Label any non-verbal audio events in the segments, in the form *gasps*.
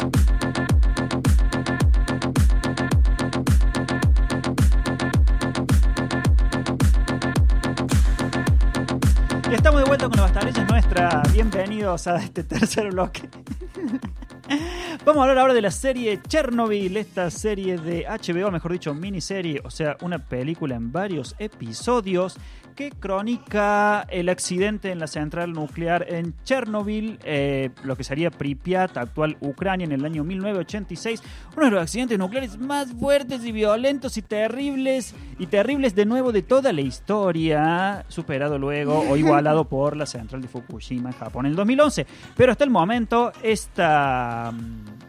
Y estamos de vuelta con las Bastarrillas nuestra. Bienvenidos a este tercer bloque. *laughs* Vamos a hablar ahora de la serie Chernobyl, esta serie de HBO, mejor dicho, miniserie, o sea, una película en varios episodios que crónica el accidente en la central nuclear en Chernobyl, eh, lo que sería Pripyat, actual Ucrania, en el año 1986. Uno de los accidentes nucleares más fuertes y violentos y terribles, y terribles de nuevo de toda la historia, superado luego o igualado *laughs* por la central de Fukushima en Japón en el 2011. Pero hasta el momento, esta,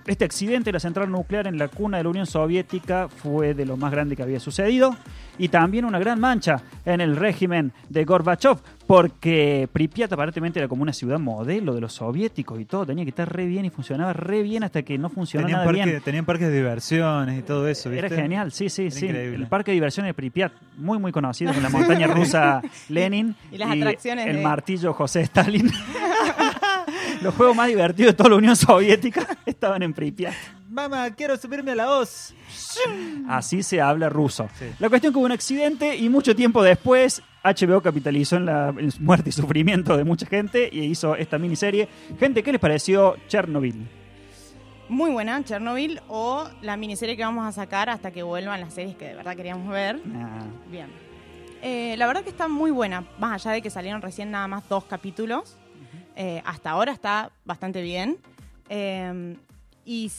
este accidente de la central nuclear en la cuna de la Unión Soviética fue de lo más grande que había sucedido y también una gran mancha en el régimen de Gorbachev, porque Pripyat aparentemente era como una ciudad modelo de los soviéticos y todo, tenía que estar re bien y funcionaba re bien hasta que no funcionó Tenían, nada parque- bien. tenían parques de diversiones y todo eso, ¿viste? Era genial, sí, sí, Era sí. increíble. El parque de diversiones de Pripyat, muy, muy conocido, con la montaña rusa *laughs* Lenin Y las atracciones el de- martillo José Stalin. *laughs* Los juegos más divertidos de toda la Unión Soviética *laughs* estaban en Pripyat. Mamá, quiero subirme a la hoz. Así se habla ruso. Sí. La cuestión que hubo un accidente y mucho tiempo después HBO capitalizó en la muerte y sufrimiento de mucha gente y hizo esta miniserie. Gente, ¿qué les pareció Chernobyl? Muy buena, Chernobyl, o la miniserie que vamos a sacar hasta que vuelvan las series que de verdad queríamos ver. Ah, Bien. Eh, la verdad que está muy buena, más allá de que salieron recién nada más dos capítulos. Eh, hasta ahora está bastante bien. Eh, y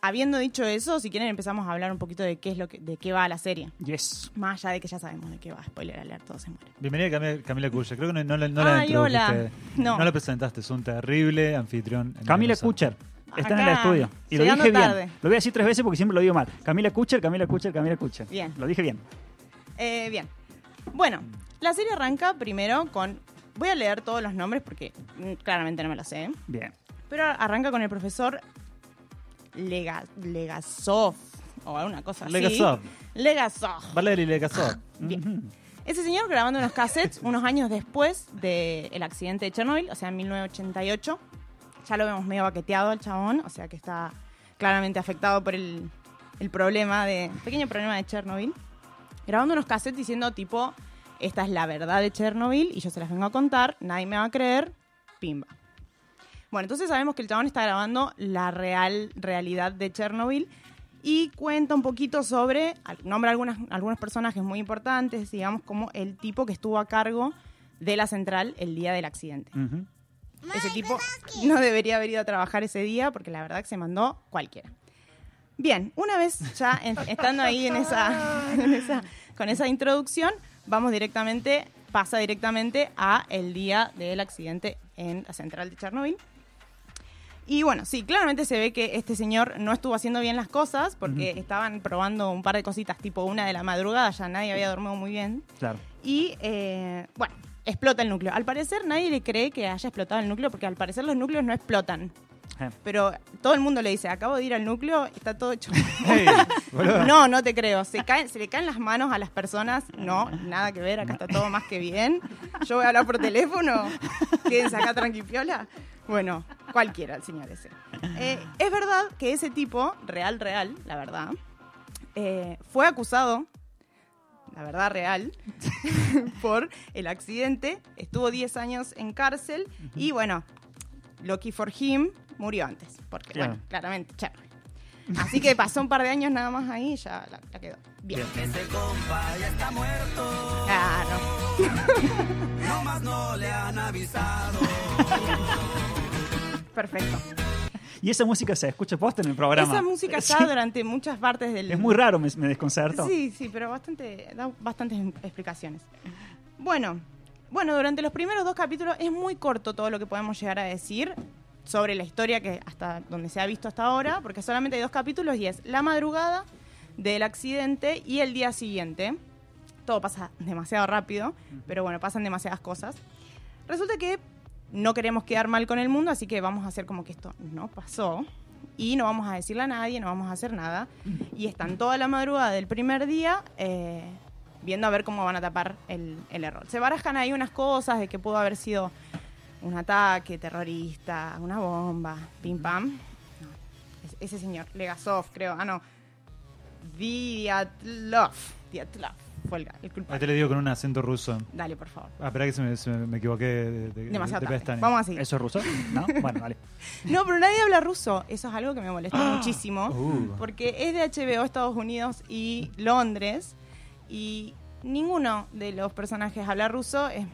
habiendo dicho eso, si quieren empezamos a hablar un poquito de qué es lo que, de qué va la serie. yes. Más allá de que ya sabemos de qué va, spoiler alert, todo se muere. Bienvenida Camila, Camila Kucher. Creo que no, no la- no la Ay, introdujiste. hola. No. la presentaste. Es un terrible anfitrión. Camila. Kucher. Está en el estudio. Y lo dije bien. Lo voy a decir tres veces porque siempre lo digo mal. Camila Kucher, Camila Kucher, Camila Kucher. Bien. Lo dije bien. Eh, bien. Bueno, la serie arranca primero con. Voy a leer todos los nombres porque mm, claramente no me lo sé. Bien. Pero arranca con el profesor Lega, Legasov. O alguna cosa así. Legasov. Legasov. Valery Legasov. Bien. Ujú. Ese señor grabando unos cassettes *laughs* unos años después del accidente de Chernobyl, o sea, en 1988. Ya lo vemos medio baqueteado al chabón, o sea que está claramente afectado por el, el problema de. pequeño problema de Chernobyl. Grabando unos cassettes diciendo tipo, esta es la verdad de Chernobyl y yo se las vengo a contar, nadie me va a creer, pimba. Bueno, entonces sabemos que el chabón está grabando la real realidad de Chernobyl y cuenta un poquito sobre, nombra algunas, algunos personajes muy importantes, digamos, como el tipo que estuvo a cargo de la central el día del accidente. Ujú. Ese tipo no debería haber ido a trabajar ese día porque la verdad que se mandó cualquiera. Bien, una vez ya en- estando ahí en esa, *laughs* en esa- con esa introducción, vamos directamente, pasa directamente a el día del accidente en la central de Chernobyl. Y bueno, sí, claramente se ve que este señor no estuvo haciendo bien las cosas porque estaban probando un par de cositas tipo una de la madrugada, ya nadie había dormido muy bien. Claro. Y eh, bueno, explota el núcleo. Al parecer nadie le cree que haya explotado el núcleo porque al parecer los núcleos no explotan. Pero todo el mundo le dice, acabo de ir al núcleo, está todo hecho. *laughs* Hey, no, no te creo. Se, caen, se le caen las manos a las personas. No, nada que ver, acá está todo más que bien. Yo voy a hablar por teléfono. Quédense acá tranquipiola. Bueno, cualquiera el señor ese. Eh, es verdad que ese tipo, real, real, la verdad, eh, fue acusado, la verdad real, *laughs* por el accidente. Estuvo 10 años en cárcel y bueno, Lucky for him, murió antes. Porque, Claro. bueno, claramente, Chernobyl. Así que pasó un par de años nada más ahí y ya la, la quedó. Bien. Claro. Perfecto. Y esa música se escucha posta en el programa. Esa música Sí. está durante muchas partes del. Es muy raro, me, me desconcertó. Sí, sí, pero bastante, da bastantes explicaciones. Bueno, bueno, durante los primeros dos capítulos es muy corto todo lo que podemos llegar a decir sobre la historia que hasta donde se ha visto hasta ahora, porque solamente hay dos capítulos y es la madrugada del accidente y el día siguiente. Todo pasa demasiado rápido, pero bueno, pasan demasiadas cosas. Resulta que no queremos quedar mal con el mundo, así que vamos a hacer como que esto no pasó. Y no vamos a decirle a nadie, no vamos a hacer nada. Y están toda la madrugada del primer día eh, viendo a ver cómo van a tapar el, el error. Se barajan ahí unas cosas de que pudo haber sido un ataque terrorista, una bomba, pim pam. No, ese señor, Legasov, creo. Ah, no. Diatlov. Diatlov fue el, el Ahí culpable. te le digo con un acento ruso. Dale, por favor. Ah, espera que se me, se me- equivoqué de, de, Demasiado de tarde. pestaña. Vamos. ¿Eso es ruso? ¿No? *laughs* Bueno, vale. No, pero nadie habla ruso. Eso es algo que me molesta *gasps* muchísimo. Uh. Porque es de HBO Estados Unidos y Londres. Y ninguno de los personajes habla ruso. Es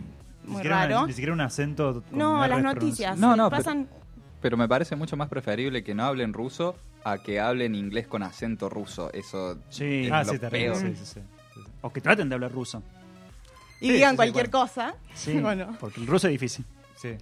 muy siquiera una- raro. ni siquiera un acento. con No, las noticias. No, no, pasan. Pero me parece mucho más preferible que no hablen ruso a que hablen inglés con acento ruso. Eso Sí. es Ah, lo sí, peor. Sí, sí, sí. sí. O que traten de hablar ruso. Y Sí, digan cualquier bueno. cosa. Sí. *laughs* Bueno. Porque el ruso es difícil. Sí.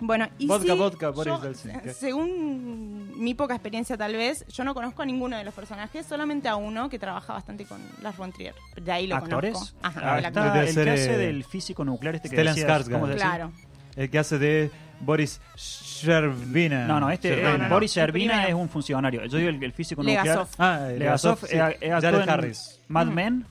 Bueno, y Vodka, sí, vodka, Boris yo, según mi poca experiencia tal vez, yo no conozco a ninguno de los personajes, solamente a uno que trabaja bastante con Lars von Trier. De ahí lo ¿Actores? conozco. Ajá, Ah, el está actor. el que hace eh, del físico nuclear este que Stellan decías, Skarsgård. Claro. El que hace de Boris Sherbina. No, no, este Sherbina. No, no, no. Boris primero. es un funcionario. Yo digo el, el físico Legasov. nuclear. Ah, Legasov sí. eh, eh, Jared Harris. Mad Mm. Men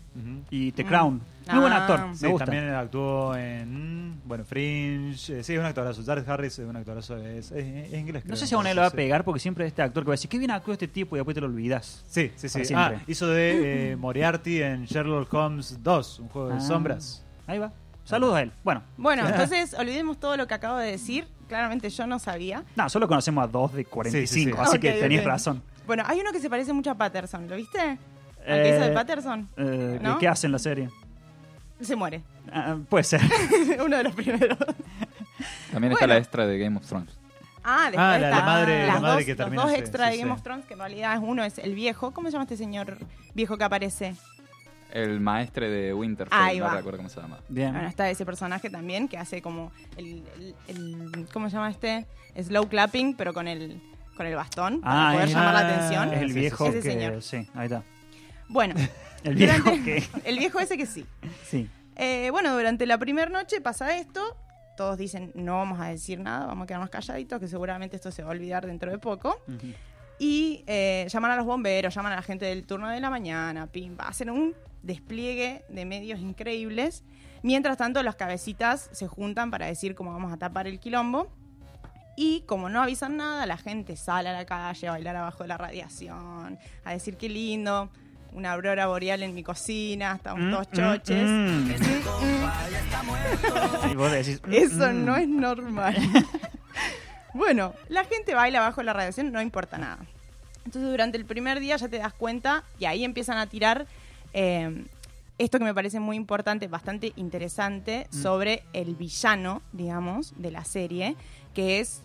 y The Mm. Crown. Muy buen Ah. actor, me Sí, gusta. también actuó en. mm, Bueno, Fringe. eh, Sí, es un actorazo. Jared Harris es un actorazo. Es, es, es inglés. No creo, sé si a uno le va a pegar porque siempre este actor que va a decir, qué bien actuó este tipo y después te lo olvidas. Sí, sí, sí. Ah, hizo de eh, Moriarty en Sherlock Holmes 2, un juego de Ah. sombras. Ahí va. Saludos a él. Bueno, Bueno, *laughs* entonces olvidemos todo lo que acabo de decir. Claramente yo no sabía. no, solo conocemos a dos de 45, Sí, sí, sí. así Ok, que tenéis ok. razón. Bueno, hay uno que se parece mucho a Patterson, ¿lo viste? ¿Al que hizo de Eh, Patterson? eh, ¿No? ¿Qué hace en la serie? Se muere. Ah, puede ser. *laughs* uno de los primeros. También está Bueno. la extra de Game of Thrones. Ah, después Ah, la- está la madre- las la madre dos, que los termina, dos sí, extra de Game sí. of Thrones, que en realidad es uno es el viejo. ¿Cómo se llama este señor viejo que aparece? El maestre de Winterfell, Ahí no va. recuerdo cómo se llama. Bien. Bueno, está ese personaje también que hace como el, el- el- ¿cómo se llama este? Slow clapping, pero con el con el bastón para Ah, poder es- llamar la ah, atención. es el viejo Ese que... señor. Sí, ahí está. Bueno, *laughs* El viejo durante- que... *laughs* el viejo ese que sí. Sí. Eh, bueno, durante la primera noche pasa esto. Todos dicen, no vamos a decir nada, vamos a quedarnos calladitos, que seguramente esto se va a olvidar dentro de poco. Ujú. Y eh, llaman a los bomberos, llaman a la gente del turno de la mañana, pimba. Hacen un despliegue de medios increíbles. Mientras tanto, las cabecitas se juntan para decir cómo vamos a tapar el quilombo. Y como no avisan nada, la gente sale a la calle a bailar abajo de la radiación, a decir qué lindo, una aurora boreal en mi cocina, estamos Mm, todos mm, choches. mm. Mm. *laughs* Y vos decís... mm, Eso mm. no es normal. *laughs* bueno, la gente baila bajo la radiación, no importa nada. Entonces durante el primer día ya te das cuenta y ahí empiezan a tirar eh, esto que me parece muy importante, bastante interesante, Mm. sobre el villano, digamos, de la serie, que es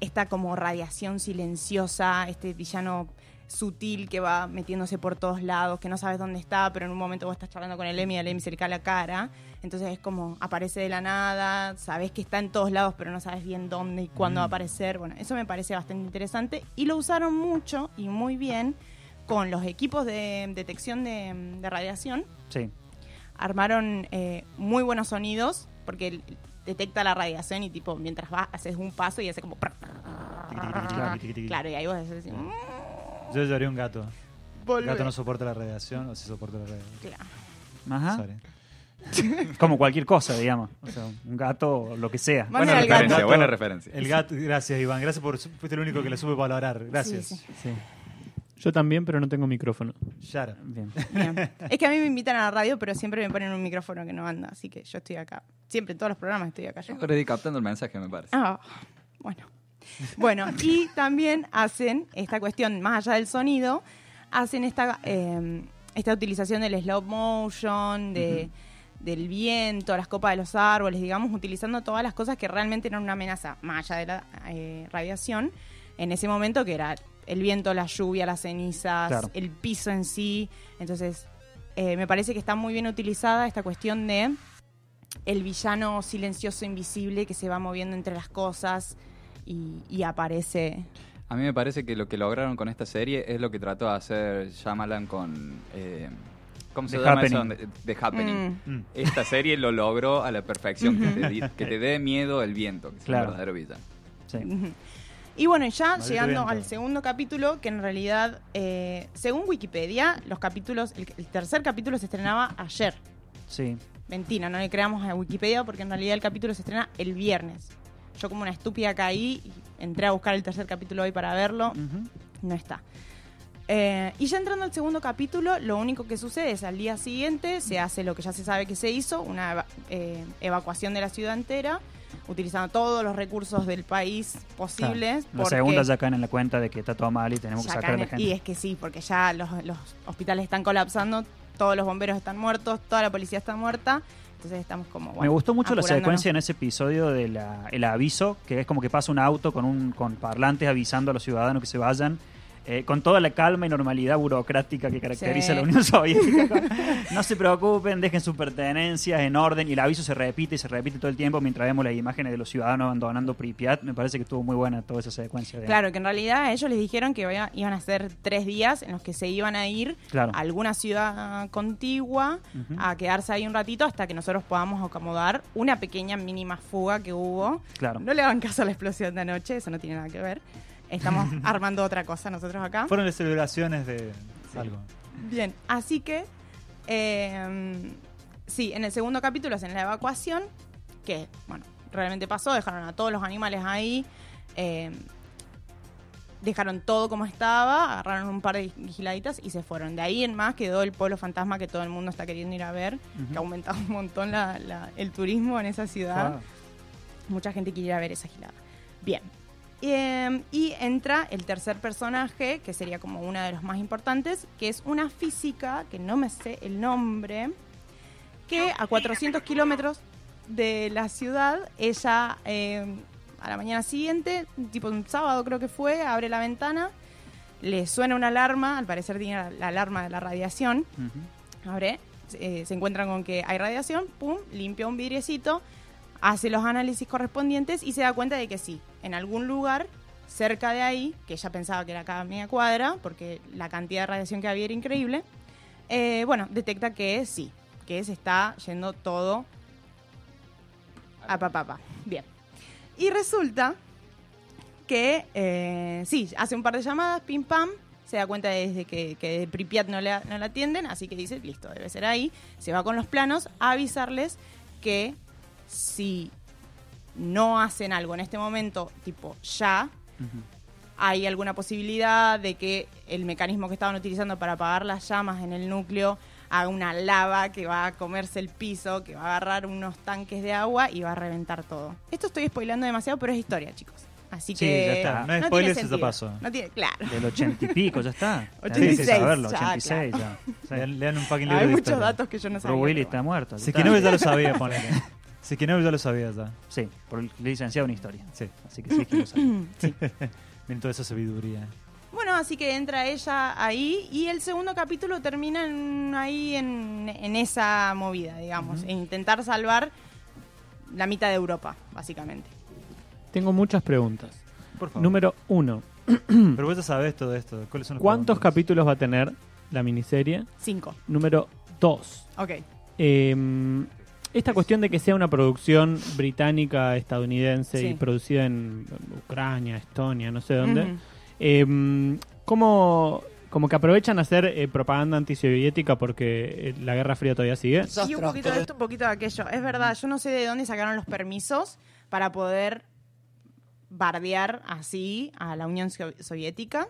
esta como radiación silenciosa, este villano sutil que va metiéndose por todos lados, que no sabes dónde está, pero en un momento vos estás charlando con el Emi y el Emi se le cae la cara. Entonces es como aparece de la nada, sabes que está en todos lados, pero no sabes bien dónde y cuándo va a aparecer. Bueno, eso me parece bastante interesante y lo usaron mucho y muy bien con los equipos de detección de, de radiación. Sí. Armaron eh, muy buenos sonidos porque el- detecta la radiación y tipo mientras vas haces un paso y hace como claro y ahí vos decís "Mm, Yo llevaría un gato. El volvé". gato no soporta la radiación o sí soporta la radiación. Claro. Ajá. Sorry. *laughs* Como cualquier cosa, digamos. O sea, un gato o lo que sea. Buena Buena el referencia, gato. buena referencia. El gato, gracias Iván, gracias por fuiste el único que le supe valorar. Gracias. Sí, sí. Yo también, pero no tengo micrófono. Up. Bien. Bien. Es que a mí me invitan a la radio, pero siempre me ponen un micrófono que no anda, así que yo estoy acá. Siempre en todos los programas estoy acá yo. Estoy captando el mensaje, me parece. Ah, bueno. Bueno, y también hacen esta cuestión, más allá del sonido, hacen esta, eh, esta utilización del slow motion, de, del viento, las copas de los árboles, digamos, utilizando todas las cosas que realmente eran una amenaza, más allá de la eh, radiación, en ese momento que era el viento, la lluvia, las cenizas, Claro. el piso en sí. Entonces, eh, me parece que está muy bien utilizada esta cuestión de el villano silencioso, invisible, que se va moviendo entre las cosas y, y aparece. A mí me parece que lo que lograron con esta serie es lo que trató de hacer Shyamalan con... eh, ¿Cómo se The llama Happening. eso? The, Happening. Mm. Mm. Esta serie lo logró a la perfección, que, te, di- *laughs* que te dé miedo el viento, que es Claro. un verdadero villano. Sí. Y bueno, ya llegando viento. al segundo capítulo, que en realidad, eh, según Wikipedia, los capítulos, el, el tercer capítulo se estrenaba ayer. Sí. Mentira, no le creamos a Wikipedia porque en realidad el capítulo se estrena el viernes. Yo como una estúpida caí y entré a buscar el tercer capítulo hoy para verlo. No está. Eh, y ya entrando al segundo capítulo, lo único que sucede es al día siguiente se hace lo que ya se sabe que se hizo, una eva- eh, evacuación de la ciudad entera, utilizando todos los recursos del país posibles. La porque segunda ya caen en la cuenta de que está todo mal y tenemos que sacar a la gente. Y es que sí, porque ya los, los hospitales están colapsando, todos los bomberos están muertos, toda la policía está muerta, entonces estamos como... Me bueno, gustó mucho la secuencia en ese episodio del aviso, que es como que pasa un auto con, un, con parlantes avisando a los ciudadanos que se vayan, eh, con toda la calma y normalidad burocrática que caracteriza Sí. a la Unión Soviética. *laughs* no se preocupen, dejen sus pertenencias en orden, y el aviso se repite y se repite todo el tiempo mientras vemos las imágenes de los ciudadanos abandonando Pripyat. Me parece que estuvo muy buena toda esa secuencia. De, Claro, que en realidad ellos les dijeron que iba- iban a ser tres días en los que se iban a ir Claro. a alguna ciudad contigua Ujú. a quedarse ahí un ratito hasta que nosotros podamos acomodar una pequeña mínima fuga que hubo. Claro. No le hagan caso a la explosión de anoche, eso no tiene nada que ver. Estamos *laughs* armando otra cosa nosotros acá. Fueron las celebraciones de algo. Bien, así que eh, sí, en el segundo capítulo hacen la evacuación, que bueno, realmente pasó, dejaron a todos los animales ahí, eh, dejaron todo como estaba, agarraron un par de vigiladitas y se fueron. De ahí en más quedó el pueblo fantasma que todo el mundo está queriendo ir a ver, que ha aumentado *laughs* un montón la- la- el turismo en esa ciudad. Mucha gente quiere ir a ver esa gilada. Bien. Eh, y entra el tercer personaje, que sería como uno de los más importantes, que es una física, que no me sé el nombre, que a 400 kilómetros de la ciudad, ella eh, a la mañana siguiente, tipo un sábado creo que fue, abre la ventana, le suena una alarma, al parecer tiene la, la alarma de la radiación, abre, eh, se encuentran con que hay radiación, pum, limpia un vidriecito, hace los análisis correspondientes y se da cuenta de que sí, en algún lugar cerca de ahí, que ella pensaba que era cada media cuadra, porque la cantidad de radiación que había era increíble, eh, bueno, detecta que sí, que se está yendo todo a papá. Bien. Y resulta que eh, sí, hace un par de llamadas, pim pam, se da cuenta desde que, que de Pripyat no no la atienden, así que dice, listo, debe ser ahí. Se va con los planos a avisarles que si no hacen algo en este momento, tipo ya, hay alguna posibilidad de que el mecanismo que estaban utilizando para apagar las llamas en el núcleo haga una lava que va a comerse el piso, que va a agarrar unos tanques de agua y va a reventar todo. Esto estoy spoilando demasiado, pero es historia, chicos. Así Sí, que ya está. No es tiene spoiler, eso ya pasó. No tiene, claro. Del ochenta y pico, ya está. 86, Tenés que saberlo, ya, 86 claro. ya. Sí. Lean, lean un fucking libro Hay de muchos historia. datos que yo no sabía. Pero está muerto. ya Si que no ya lo sabía, ponele. *laughs* Si que no ya lo sabía ya. Sí, por el licenciado en historia. Sí. Así que sí que lo sabía. *laughs* *laughs* Miren toda esa sabiduría. Bueno, así que entra ella ahí y el segundo capítulo termina en- ahí en, en esa movida, digamos, en intentar salvar la mitad de Europa, básicamente. Tengo muchas preguntas. Por favor. Número uno. Pero vos ya sabés todo esto. ¿Cuáles son los ¿Cuántos preguntas? capítulos va a tener la miniserie? Cinco. Número dos. Ok. Eh, esta cuestión de que sea una producción británica, estadounidense y producida en Ucrania, Estonia, no sé dónde. Eh, ¿cómo, como que aprovechan a hacer eh, propaganda antisoviética porque eh, la Guerra Fría todavía sigue? Y un poquito de esto, un poquito de aquello. Es verdad, yo no sé de dónde sacaron los permisos para poder bardear así a la Unión Sov- Soviética.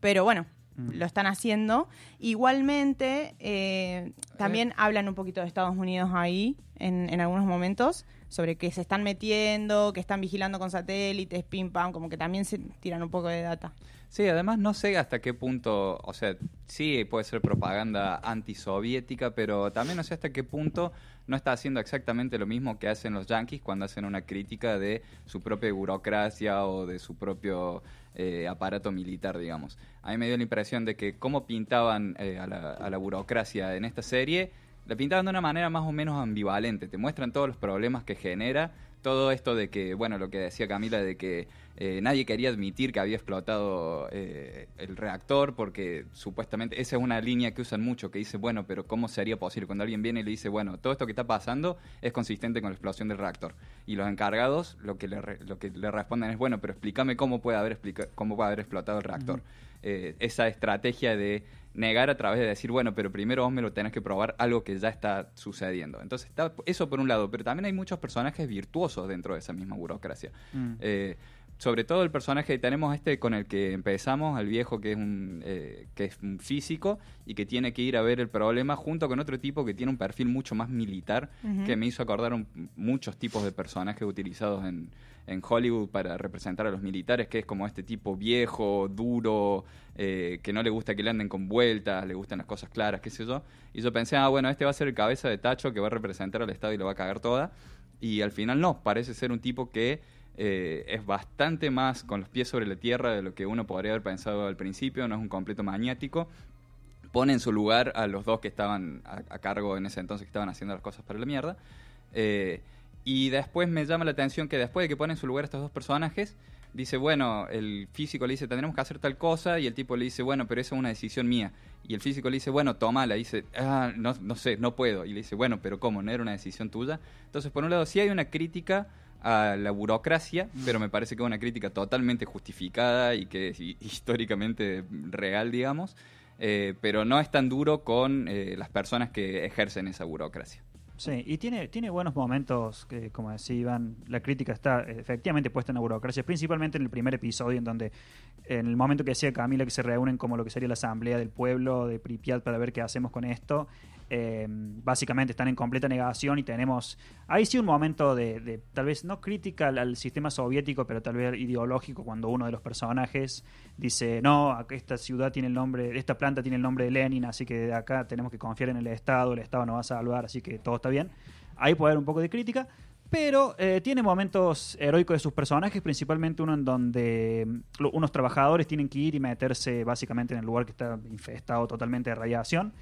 Pero bueno, lo están haciendo. Igualmente, eh, también hablan un poquito de Estados Unidos ahí en, en algunos momentos sobre que se están metiendo, que están vigilando con satélites, pim pam, como que también se tiran un poco de data. Sí, además no sé hasta qué punto, o sea, sí puede ser propaganda antisoviética, pero también no sé hasta qué punto no está haciendo exactamente lo mismo que hacen los yanquis cuando hacen una crítica de su propia burocracia o de su propio eh, aparato militar, digamos. A mí me dio la impresión de que cómo pintaban eh, a, la, a la burocracia en esta serie, la pintaban de una manera más o menos ambivalente. Te muestran todos los problemas que genera, todo esto de que, bueno, lo que decía Camila, de que eh, nadie quería admitir que había explotado eh, el reactor porque supuestamente esa es una línea que usan mucho que dice, bueno, pero ¿cómo sería posible? Cuando alguien viene y le dice, bueno, todo esto que está pasando es consistente con la explosión del reactor. Y los encargados lo que le, lo que le responden es, bueno, pero explícame cómo puede haber, cómo puede haber explotado el reactor. Eh, esa estrategia de negar a través de decir, bueno, pero primero vos me lo tenés que probar algo que ya está sucediendo. Entonces, está eso por un lado, pero también hay muchos personajes virtuosos dentro de esa misma burocracia. Mm. Eh, sobre todo el personaje, tenemos este con el que empezamos, al viejo que es un, eh, que es un físico y que tiene que ir a ver el problema junto con otro tipo que tiene un perfil mucho más militar, que me hizo acordar un- muchos tipos de personajes utilizados en, en Hollywood para representar a los militares, que es como este tipo viejo, duro, eh, que no le gusta que le anden con vueltas, le gustan las cosas claras, qué sé yo. Y yo pensé, ah, bueno, este va a ser el cabeza de tacho que va a representar al Estado y lo va a cagar toda. Y al final no, parece ser un tipo que eh, es bastante más con los pies sobre la tierra de lo que uno podría haber pensado al principio, no es un completo maniático. Pone en su lugar a los dos que estaban a, cargo en ese entonces, que estaban haciendo las cosas para la mierda. Eh, y después me llama la atención que después de que pone en su lugar a estos dos personajes, dice, bueno, el físico le dice, tendremos que hacer tal cosa, y el tipo le dice, bueno, pero esa es una decisión mía. Y el físico le dice, bueno, tómala, y dice, ah, no, no sé, no puedo. Y le dice, bueno, pero ¿cómo? ¿No era una decisión tuya? Entonces, por un lado, sí hay una crítica a la burocracia, pero me parece que es una crítica totalmente justificada y que es hi- históricamente real, digamos, eh, pero no es tan duro con eh, las personas que ejercen esa burocracia. Sí, y tiene, tiene buenos momentos, que como decía Iván, la crítica está efectivamente puesta en la burocracia, principalmente en el primer episodio, en donde en el momento que decía Camila que se reúnen como lo que sería la asamblea del pueblo de Pripyat para ver qué hacemos con esto, eh, básicamente están en completa negación y tenemos ahí sí un momento de, tal vez no crítica al, sistema soviético, pero tal vez ideológico, cuando uno de los personajes dice, no, esta ciudad tiene el nombre, esta planta tiene el nombre de Lenin, así que de acá tenemos que confiar en el Estado, el Estado nos va a salvar, así que todo está bien. Ahí puede haber un poco de crítica, pero eh, tiene momentos heroicos de sus personajes, principalmente uno en donde mm, unos trabajadores tienen que ir y meterse básicamente en el lugar que está infestado totalmente de radiación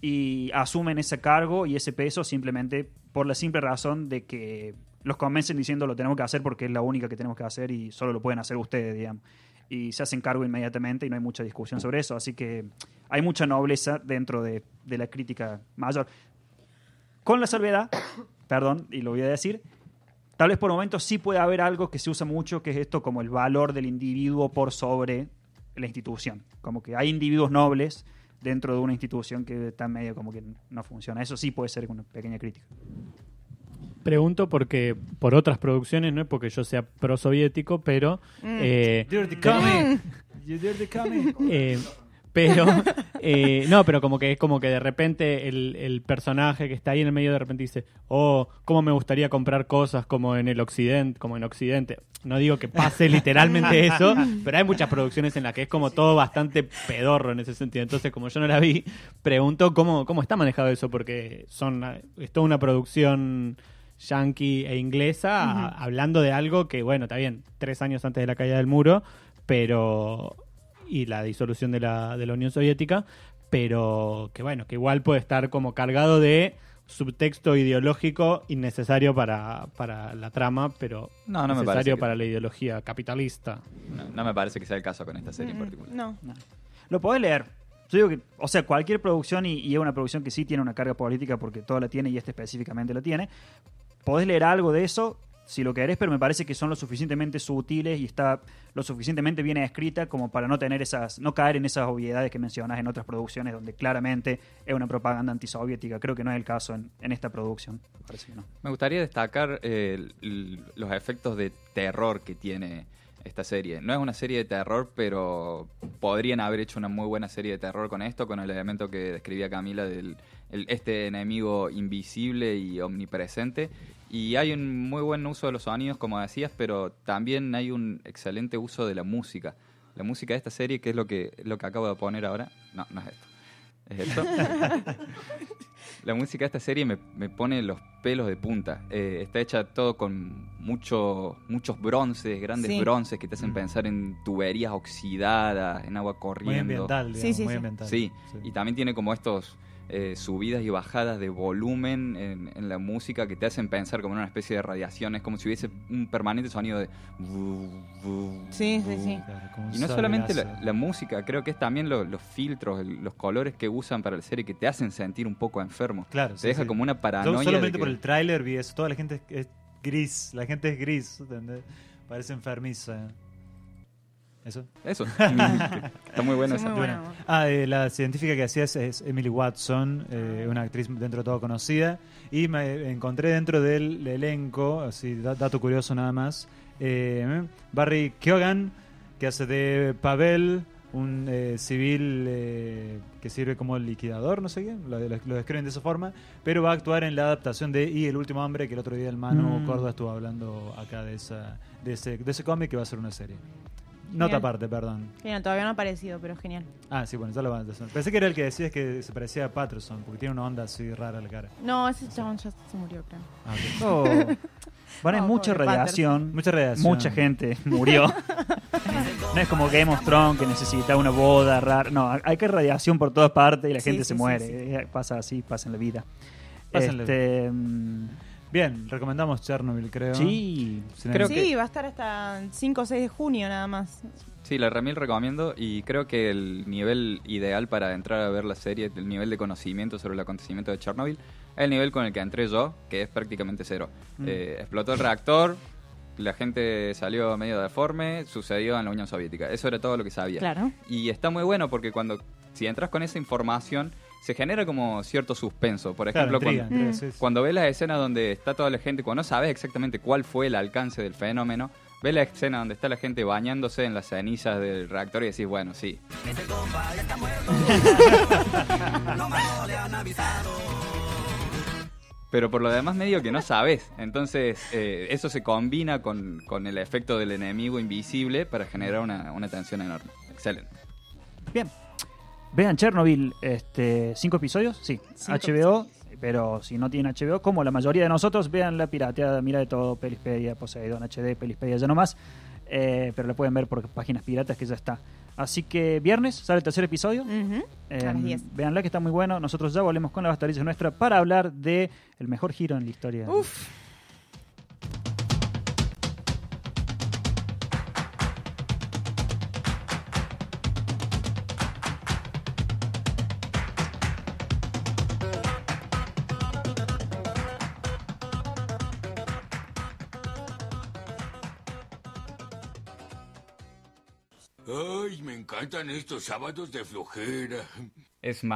y asumen ese cargo y ese peso simplemente por la simple razón de que los convencen diciendo lo tenemos que hacer porque es la única que tenemos que hacer y solo lo pueden hacer ustedes, digamos. Y se hacen cargo inmediatamente y no hay mucha discusión sobre eso. Así que hay mucha nobleza dentro de, de la crítica mayor. Con la salvedad, *coughs* perdón, y lo voy a decir, tal vez por momentos sí puede haber algo que se usa mucho, que es esto como el valor del individuo por sobre la institución. Como que hay individuos nobles dentro de una institución que está medio como que no funciona. Eso sí puede ser una pequeña crítica. Pregunto porque por otras producciones, no es porque yo sea pro-soviético, pero... Mm. eh, Dirty. *laughs* You dirty comic. Eh, pero, *laughs* eh, no, pero como que es como que de repente el, el personaje que está ahí en el medio de repente dice, oh, cómo me gustaría comprar cosas como en el occidente, como en occidente. No digo que pase literalmente *laughs* eso, pero hay muchas producciones en las que es como todo bastante pedorro en ese sentido. Entonces, como yo no la vi, pregunto cómo, cómo está manejado eso, porque son, es toda una producción yankee e inglesa a- hablando de algo que, bueno, está bien, tres años antes de la caída del muro, pero y la disolución de la, de la Unión Soviética, pero que bueno, que igual puede estar como cargado de subtexto ideológico innecesario para, para la trama, pero No, no me necesario que- para la ideología capitalista. No, no me parece que sea el caso con esta serie en Mm, particular. No. Lo podés leer. Yo digo que, o sea, cualquier producción, y, y es una producción que sí tiene una carga política porque toda la tiene y este específicamente la tiene, podés leer algo de eso si lo querés, pero me parece que son lo suficientemente sutiles y está lo suficientemente bien escrita como para no tener esas, no caer en esas obviedades que mencionas en otras producciones donde claramente es una propaganda antisoviética. Creo que no es el caso en, esta producción. Me gustaría destacar eh, los efectos de terror que tiene esta serie. No es una serie de terror, pero podrían haber hecho una muy buena serie de terror con esto, con el elemento que describía Camila del el- este enemigo invisible y omnipresente. Y hay un muy buen uso de los sonidos, como decías, pero también hay un excelente uso de la música. La música de esta serie, que es lo que, lo que acabo de poner ahora. No, no es esto. ¿Es esto? *laughs* La música de esta serie me, me pone los pelos de punta. Eh, está hecha todo con mucho, muchos bronces, grandes Sí. bronces que te hacen pensar en tuberías oxidadas, en agua Muy corriendo. ambiental, digamos, Sí, sí, muy sí. ambiental. Sí, y también tiene como estos eh, subidas y bajadas de volumen en, en la música que te hacen pensar como en una especie de radiación. Es como si hubiese un permanente sonido de... Sí, sí, sí. Y no solamente la, música, creo que es también lo- los filtros, el- los colores que usan para la serie que te hacen sentir un poco enfermo. Claro, Te sí, deja sí. como una paranoia. de solamente que- por el tráiler vi eso. Toda la gente es, es gris. La gente es gris. ¿entendés? Parece enfermiza. ¿Eso? Eso. *laughs* Está muy bueno Sí, esa. muy bueno. Ah, eh, la científica que hacías es Emily Watson, eh, una actriz dentro de todo conocida. Y me encontré dentro del elenco, así, da- dato curioso nada más, Eh, Barry Keoghan, que hace de Pavel, un eh, civil eh, que sirve como liquidador, no sé qué, lo, lo- lo describen de esa forma, pero va a actuar en la adaptación de Y el último hombre, que el otro día el Manu Mm. Córdoba estuvo hablando acá de, esa, de ese, de ese cómic que va a ser una serie. Nota aparte, perdón. Genial, todavía no ha aparecido, pero genial. Ah, sí, bueno, ya lo van a hacer. Pensé que era el que decías que se parecía a Patterson, porque tiene una onda así rara la cara. No, ese chabón ya se murió, creo. Ah, ok. Oh. *laughs* Van a mucha pobre radiación. Mucha radiación. Mucha gente murió. *laughs* no es como Game of Thrones que necesita una boda rara. No, hay que radiación por todas partes y la Sí, gente sí, se sí, muere. Eh, Pasa así, pasa en la vida. Pasa en la Este, mm, Bien, recomendamos Chernobyl, creo. sí, Creo que- Sí, va a estar hasta el 5 o 6 de junio nada más. Sí, la remil recomiendo y creo que el nivel ideal para entrar a ver la serie, el nivel de conocimiento sobre el acontecimiento de Chernobyl, es el nivel con el que entré yo, que es prácticamente cero. Mm. Eh, explotó el reactor, la gente salió medio deforme, sucedió en la Unión Soviética. Eso era todo lo que sabía. Claro. Y está muy bueno porque cuando si entras con esa información se genera como cierto suspenso. Por Claro, ejemplo, intriga, cuando, intriga, sí, sí. cuando ves la escena donde está toda la gente, cuando no sabes exactamente cuál fue el alcance del fenómeno, ves la escena donde está la gente bañándose en las cenizas del reactor y decís, bueno, sí. Pero por lo demás medio que no sabes. Entonces eh, eso se combina con, con el efecto del enemigo invisible para generar una, una tensión enorme. Excelente. Bien. Vean Chernobyl, este, cinco episodios, sí, Cinco HBO, pero si no tienen HBO, como la mayoría de nosotros, vean la pirateada, mira de todo, Pelispedia, Poseidon HD, Pelispedia ya nomás, eh, pero la pueden ver por páginas piratas que ya está. Así que viernes sale el tercer episodio, Ujú. eh, a las 10. véanla que está muy bueno, nosotros ya volvemos con la bastarilla nuestra para hablar de el mejor giro en la historia. Uf. Estos sábados de flojera. Es más.